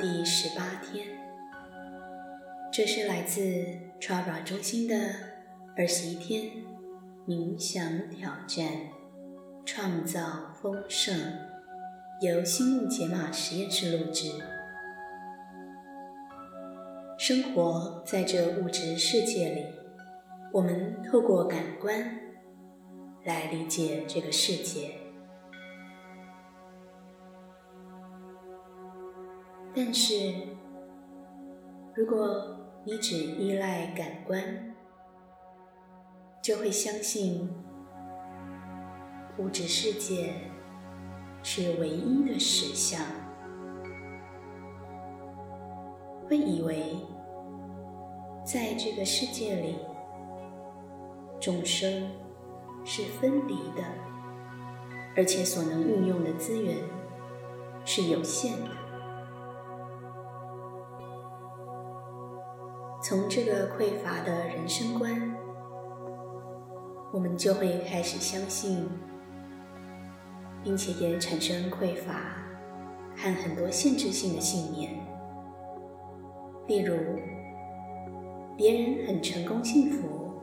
第十八天，这是来自 Trava 中心的二十一天冥想挑战，创造丰盛，由心物解码实验室录制。生活在这物质世界里，我们透过感官来理解这个世界。但是，如果你只依赖感官，就会相信物质世界是唯一的实相，会以为在这个世界里，众生是分离的，而且所能运用的资源是有限的。从这个匮乏的人生观，我们就会开始相信，并且也产生匮乏和很多限制性的信念。例如，别人很成功幸福，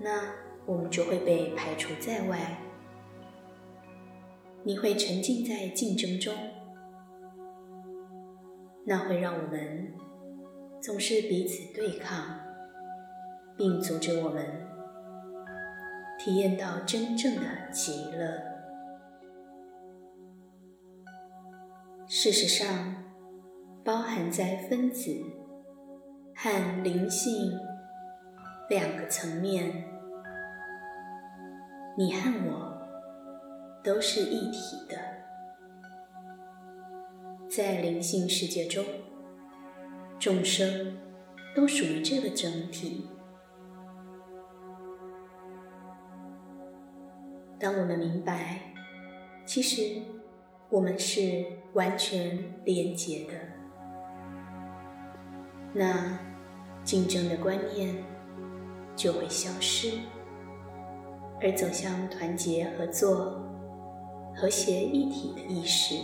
那我们就会被排除在外。你会沉浸在竞争中，那会让我们。总是彼此对抗，并阻止我们体验到真正的极乐。事实上，包含在分子和灵性两个层面，你和我都是一体的，在灵性世界中。众生都属于这个整体。当我们明白，其实我们是完全连结的，那竞争的观念就会消失，而走向团结合作、和谐一体的意识。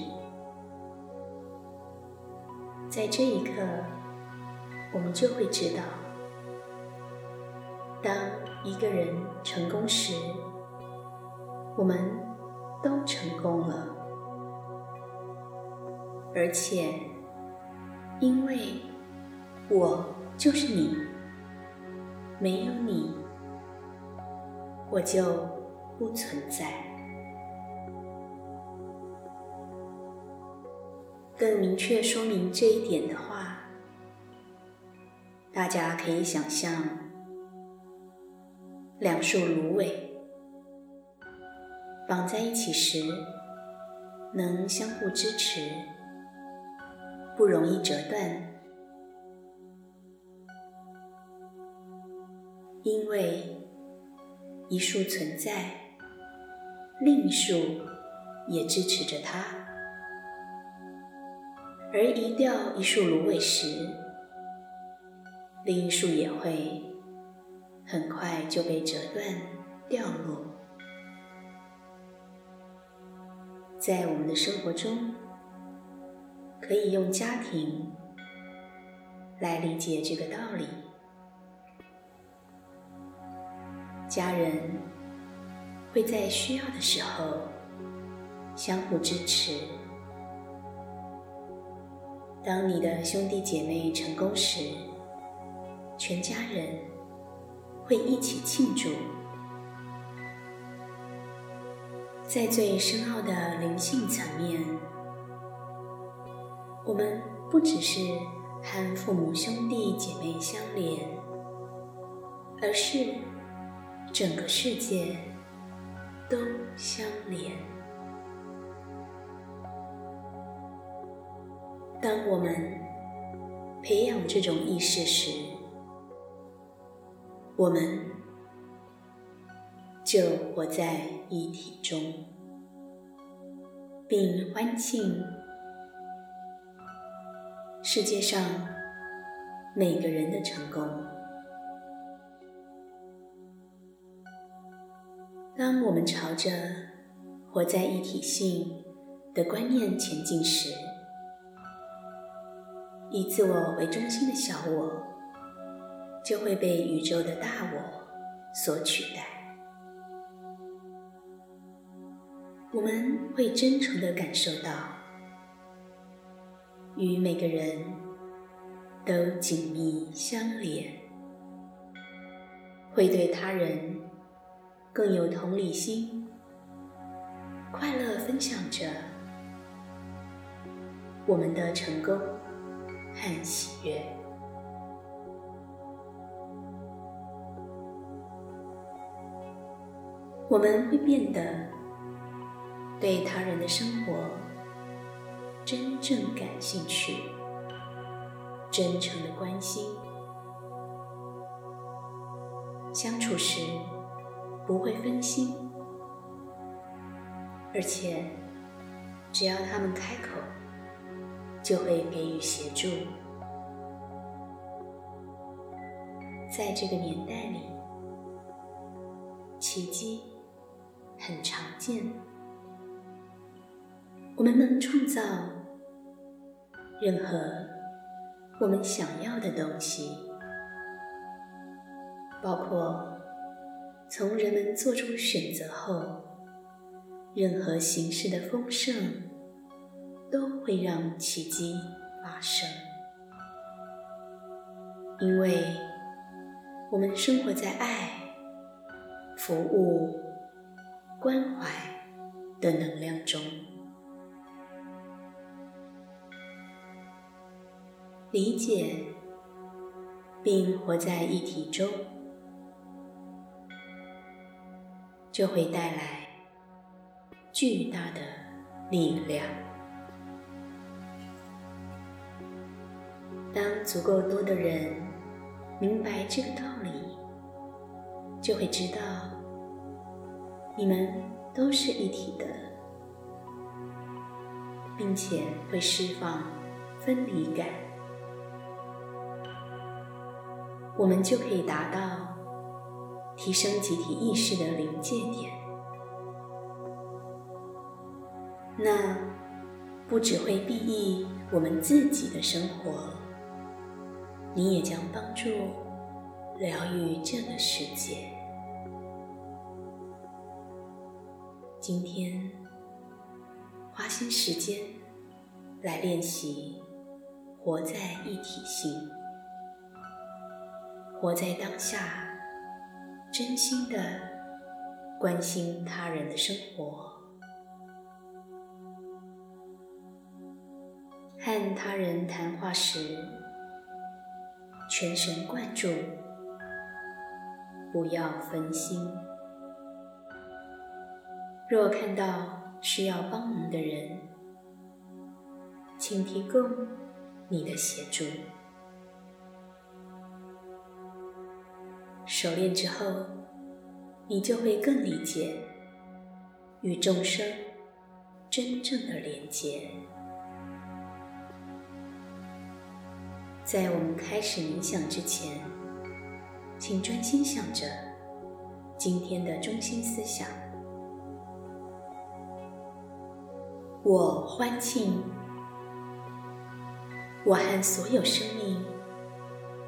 在这一刻。我们就会知道，当一个人成功时，我们都成功了，而且，因为我就是你，没有你，我就不存在。更明确说明这一点的话。大家可以想象，两束芦苇绑在一起时，能相互支持，不容易折断，因为一束存在，另一束也支持着它，而移掉一束芦苇时。另一束也会很快就被折断掉落。在我们的生活中，可以用家庭来理解这个道理。家人会在需要的时候相互支持。当你的兄弟姐妹成功时，全家人会一起庆祝，在最深奥的灵性层面，我们不只是和父母兄弟姐妹相连，而是整个世界都相连。当我们培养这种意识时，我们就活在一体中，并欢庆世界上每个人的成功。当我们朝着活在一体性的观念前进时，以自我为中心的小我，就会被宇宙的大我所取代。我们会真诚的感受到，与每个人都紧密相连，会对他人更有同理心，快乐分享着我们的成功和喜悦。我们会变得。对他人的生活真正感兴趣，真诚的关心，相处时不会分心，而且只要他们开口，就会给予协助。在这个年代里，奇迹很常见。我们能创造任何我们想要的东西，包括从人们做出选择后，任何形式的丰盛都会让奇迹发生，因为我们生活在爱、服务、关怀的能量中。理解并活在一体中，就会带来巨大的力量。当足够多的人明白这个道理，就会知道你们都是一体的，并且会释放分离感。我们就可以达到提升集体意识的临界点。那不只会裨益我们自己的生活，你也将帮助疗愈这个世界。今天花些时间来练习活在一体性。活在当下，真心的关心他人的生活，和他人谈话时全神贯注，不要分心。若看到需要帮忙的人，请提供你的协助。熟练之后，你就会更理解与众生真正的连接。在我们开始冥想之前，请专心想着今天的中心思想：我欢庆，我和所有生命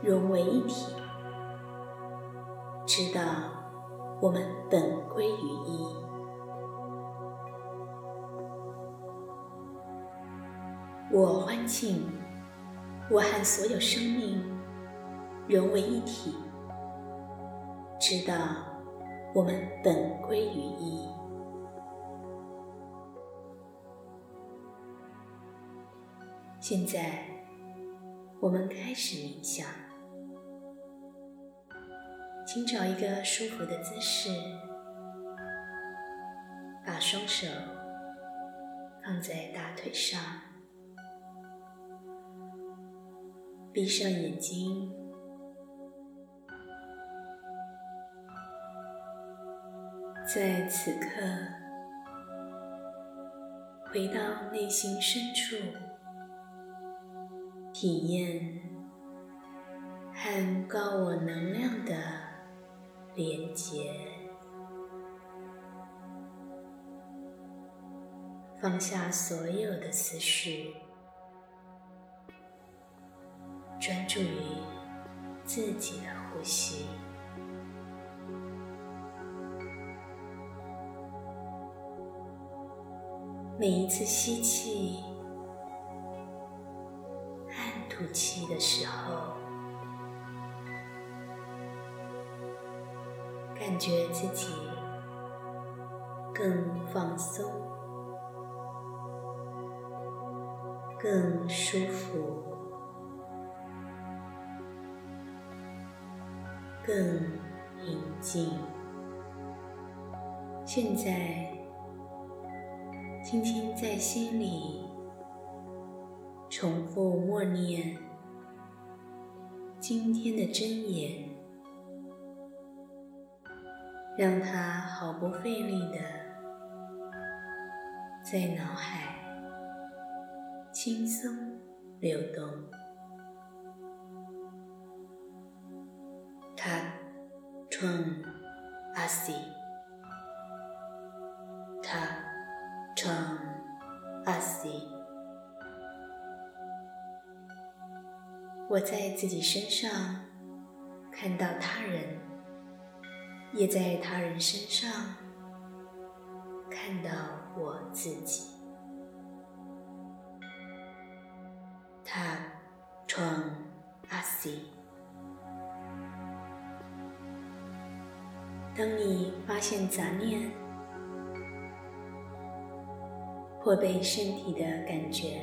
融为一体。知道我们本归于一，我欢庆我和所有生命融为一体。知道我们本归于一。现在，我们开始冥想。请找一个舒服的姿势，把双手放在大腿上，闭上眼睛，在此刻回到内心深处，体验和高我能量的。连接，放下所有的思绪，专注于自己的呼吸。每一次吸气吐气的时候，感觉自己更放松、更舒服、更平静。现在。轻轻在心里重复默念今天的真言，让它毫不费力的在脑海轻松流动。他创阿西，他。成阿西，我在自己身上看到他人，也在他人身上看到我自己。他创阿西，当你发现杂念。或被身体的感觉、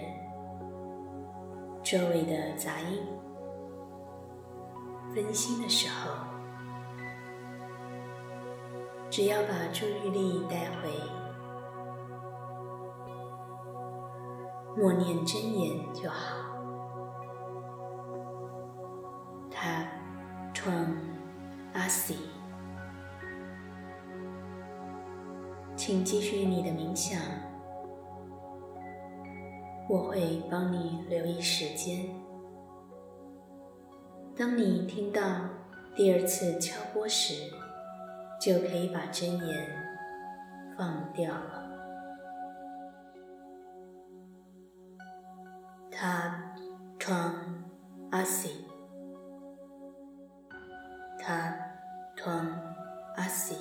周围的杂音分心的时候，只要把注意力带回，默念真言就好。他创阿西，请继续你的冥想。我会帮你留意时间。当你听到第二次敲钵时，就可以把真言放掉了。他创阿西，他创阿西，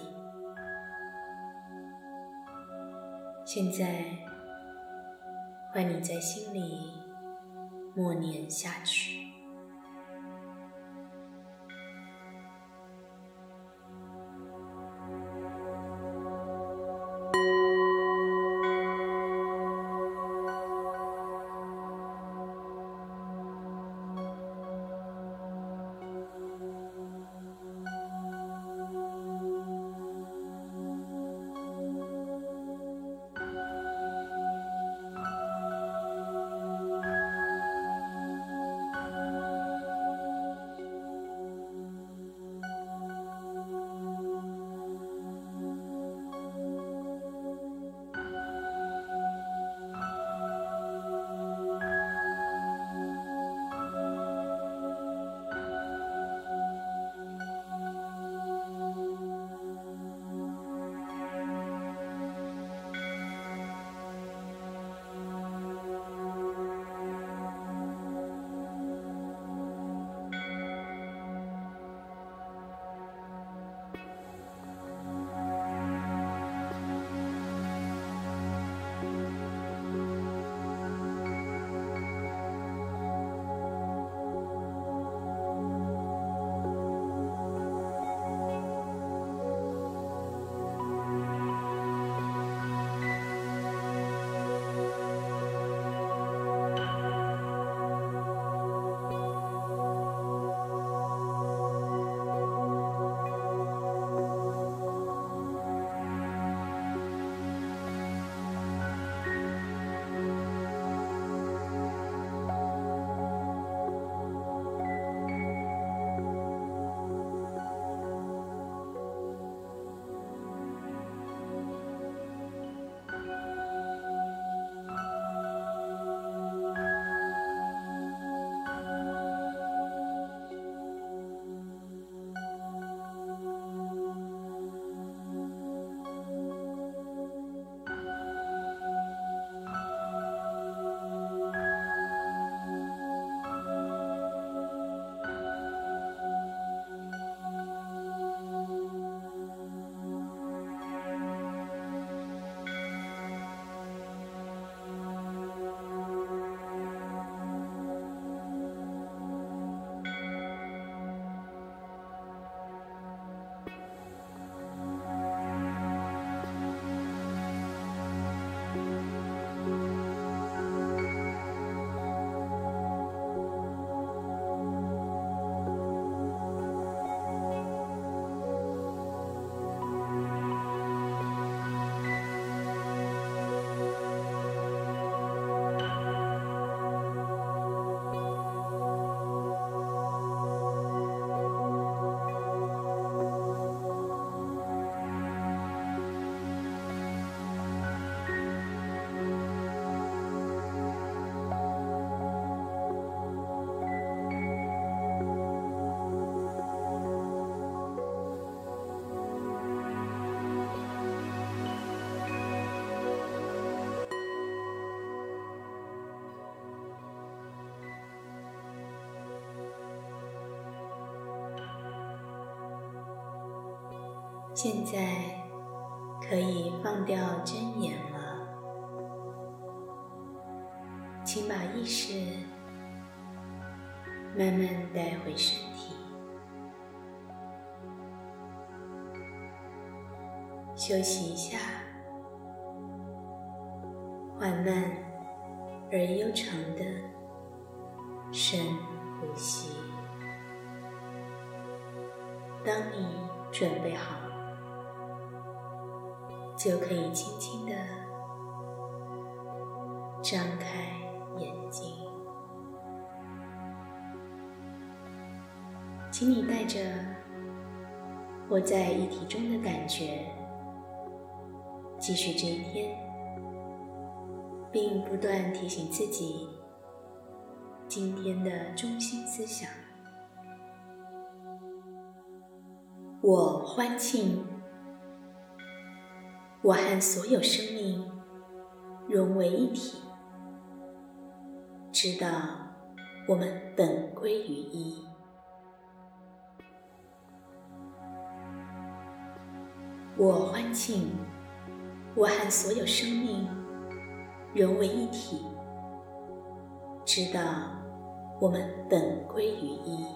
现在。换你在心里默念下去。现在可以放掉睁眼了，请把意识慢慢带回身体，休息一下，缓慢而悠长的深呼吸。当你准备好。就可以轻轻的张开眼睛，请你带着我在一体中的感觉，继续这一天，并不断提醒自己今天的中心思想：我欢庆。我和所有生命融为一体，知道我们本归于一。我欢庆，我和所有生命融为一体，知道我们本归于一。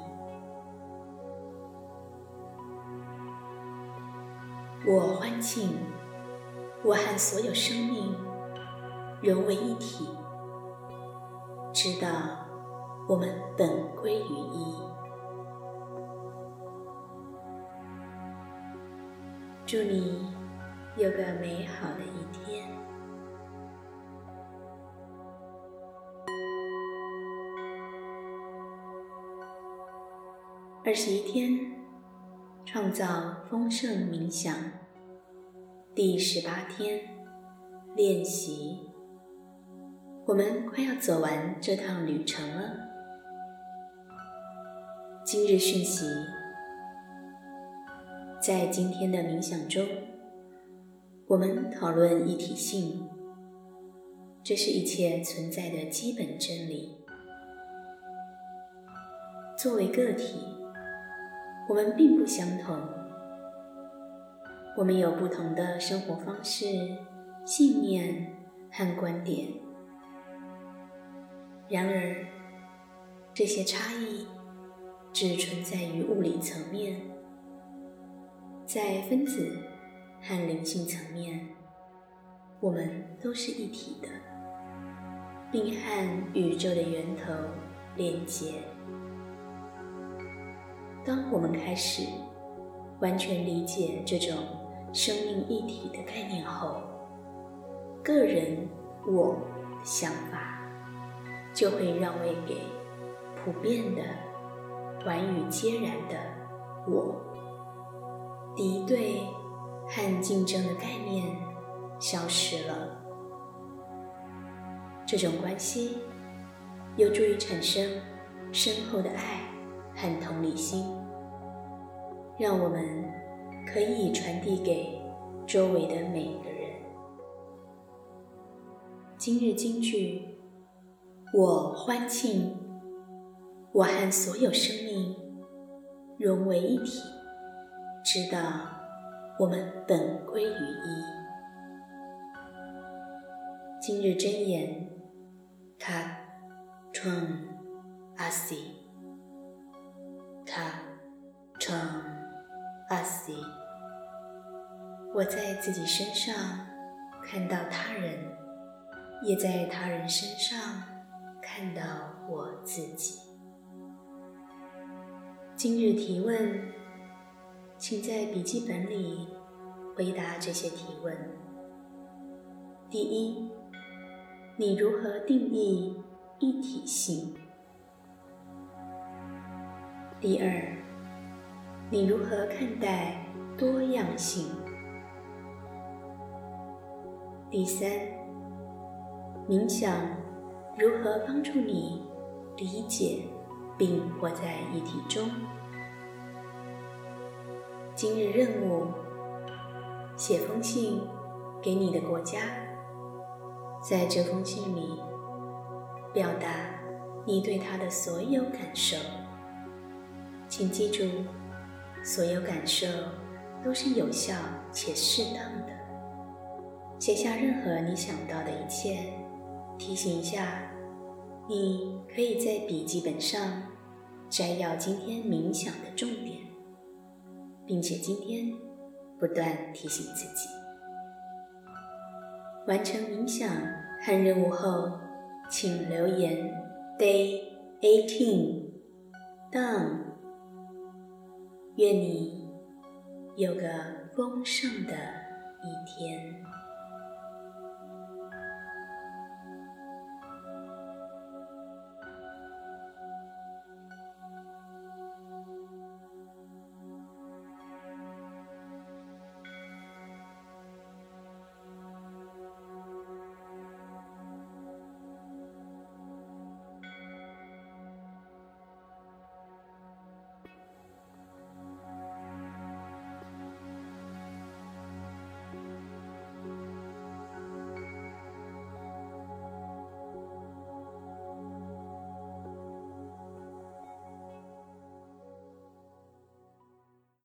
我欢庆。我和所有生命融为一体，知道我们本归于一。祝你有个美好的一天。二十一天，创造丰盛冥想。第十八天练习，我们快要走完这趟旅程了。今日讯息，在今天的冥想中，我们讨论一体性，这是一切存在的基本真理。作为个体，我们并不相同。我们有不同的生活方式、信念和观点，然而这些差异只存在于物理层面，在分子和灵性层面，我们都是一体的，并和宇宙的源头连接。当我们开始完全理解这种。生命一体的概念后，个人我想法就会让位给普遍的、完与皆然的我。敌对和竞争的概念消失了，这种关系有助于产生深厚的爱和同理心，让我们。可以传递给周围的每个人。今日金句：我欢庆，我和所有生命融为一体，直到我们本归于一。今日真言：他春阿西，他春。阿西，我在自己身上看到他人，也在他人身上看到我自己。今日提问，请在笔记本里回答这些提问。第一，你如何定义一体性？第二。你如何看待多样性？第三，冥想如何帮助你理解并活在一体中？今日任务：写封信给你的国家，在这封信里表达你对他的所有感受。请记住。所有感受都是有效且适当的。写下任何你想到的一切，提醒一下，你可以在笔记本上摘要今天冥想的重点，并且今天不断提醒自己。完成冥想和任务后，请留言 “Day eighteen done”。愿你有个丰盛的一天。